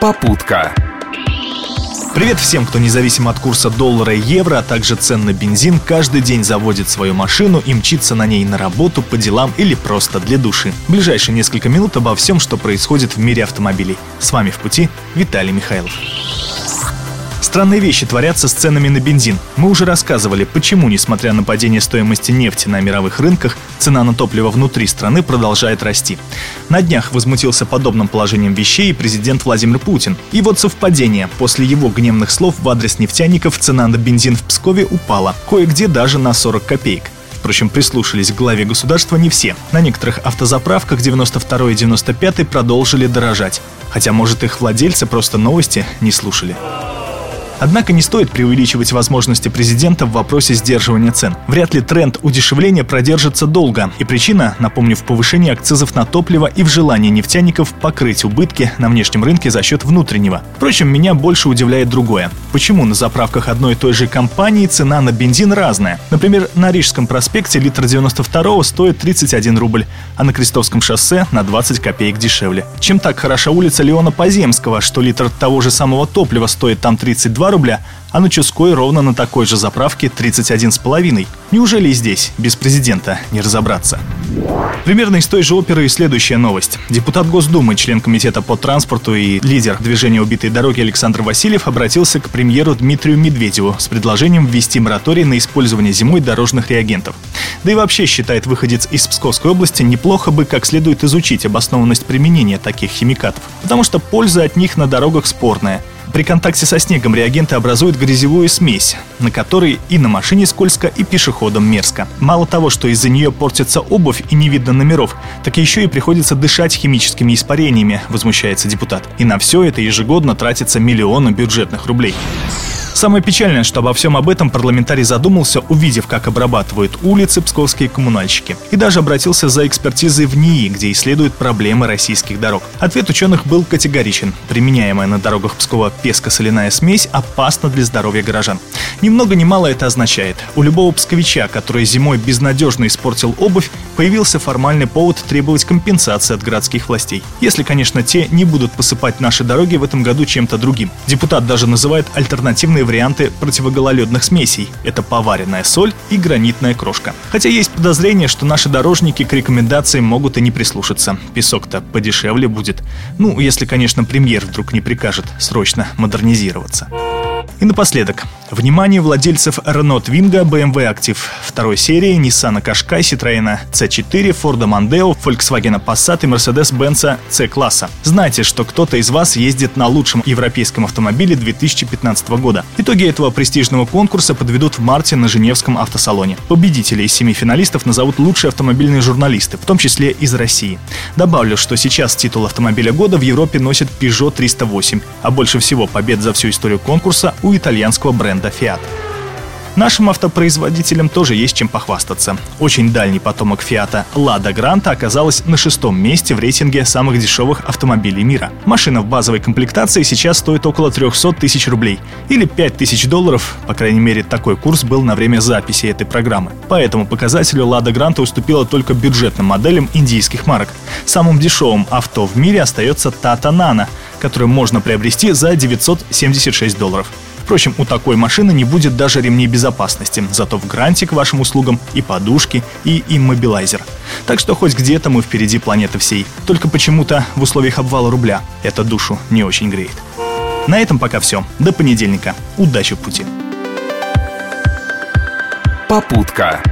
Попутка. Привет всем, кто независимо от курса доллара и евро, а также цен на бензин, каждый день заводит свою машину и мчится на ней на работу, по делам или просто для души. Ближайшие несколько минут обо всем, что происходит в мире автомобилей. С вами в пути Виталий Михайлов. Странные вещи творятся с ценами на бензин. Мы уже рассказывали, почему, несмотря на падение стоимости нефти на мировых рынках, цена на топливо внутри страны продолжает расти. На днях возмутился подобным положением вещей президент Владимир Путин. И вот совпадение. После его гневных слов в адрес нефтяников цена на бензин в Пскове упала. Кое-где даже на 40 копеек. Впрочем, прислушались к главе государства не все. На некоторых автозаправках 92 и 95 продолжили дорожать. Хотя, может, их владельцы просто новости не слушали. Однако не стоит преувеличивать возможности президента в вопросе сдерживания цен. Вряд ли тренд удешевления продержится долго. И причина, напомню, в повышении акцизов на топливо и в желании нефтяников покрыть убытки на внешнем рынке за счет внутреннего. Впрочем, меня больше удивляет другое. Почему на заправках одной и той же компании цена на бензин разная? Например, на Рижском проспекте литр 92 стоит 31 рубль, а на Крестовском шоссе на 20 копеек дешевле. Чем так хороша улица Леона Поземского, что литр того же самого топлива стоит там 32 рубля, а на Чуской ровно на такой же заправке 31,5. Неужели и здесь, без президента, не разобраться? Примерно из той же оперы и следующая новость. Депутат Госдумы, член Комитета по транспорту и лидер движения «Убитой дороги» Александр Васильев обратился к премьеру Дмитрию Медведеву с предложением ввести мораторий на использование зимой дорожных реагентов. Да и вообще, считает выходец из Псковской области, неплохо бы как следует изучить обоснованность применения таких химикатов, потому что польза от них на дорогах спорная – при контакте со снегом реагенты образуют грязевую смесь, на которой и на машине скользко, и пешеходам мерзко. Мало того, что из-за нее портится обувь и не видно номеров, так еще и приходится дышать химическими испарениями, возмущается депутат. И на все это ежегодно тратится миллионы бюджетных рублей. Самое печальное, что обо всем об этом парламентарий задумался, увидев, как обрабатывают улицы псковские коммунальщики. И даже обратился за экспертизой в НИИ, где исследуют проблемы российских дорог. Ответ ученых был категоричен. Применяемая на дорогах Пскова песко-соляная смесь опасна для здоровья горожан. Ни много ни мало это означает. У любого псковича, который зимой безнадежно испортил обувь, появился формальный повод требовать компенсации от городских властей. Если, конечно, те не будут посыпать наши дороги в этом году чем-то другим. Депутат даже называет альтернативные варианты противогололедных смесей. Это поваренная соль и гранитная крошка. Хотя есть подозрение, что наши дорожники к рекомендациям могут и не прислушаться. Песок-то подешевле будет. Ну, если, конечно, премьер вдруг не прикажет срочно модернизироваться. И напоследок. Внимание владельцев Renault Twingo, BMW Active второй серии, Nissan Qashqai, Citroёn C4, Ford Mondeo, Volkswagen Passat и Mercedes-Benz C-класса. Знайте, что кто-то из вас ездит на лучшем европейском автомобиле 2015 года. Итоги этого престижного конкурса подведут в марте на Женевском автосалоне. Победителей из семи финалистов назовут лучшие автомобильные журналисты, в том числе из России. Добавлю, что сейчас титул автомобиля года в Европе носит Peugeot 308, а больше всего побед за всю историю конкурса у итальянского бренда Fiat. Нашим автопроизводителям тоже есть чем похвастаться. Очень дальний потомок Фиата Лада Гранта оказалась на шестом месте в рейтинге самых дешевых автомобилей мира. Машина в базовой комплектации сейчас стоит около 300 тысяч рублей или 5 тысяч долларов, по крайней мере такой курс был на время записи этой программы. По этому показателю Лада Гранта уступила только бюджетным моделям индийских марок. Самым дешевым авто в мире остается Tata Nano, который можно приобрести за 976 долларов. Впрочем, у такой машины не будет даже ремней безопасности, зато в гранте к вашим услугам и подушки, и иммобилайзер. Так что хоть где-то мы впереди планеты всей. Только почему-то в условиях обвала рубля это душу не очень греет. На этом пока все. До понедельника. Удачи в пути. Попутка.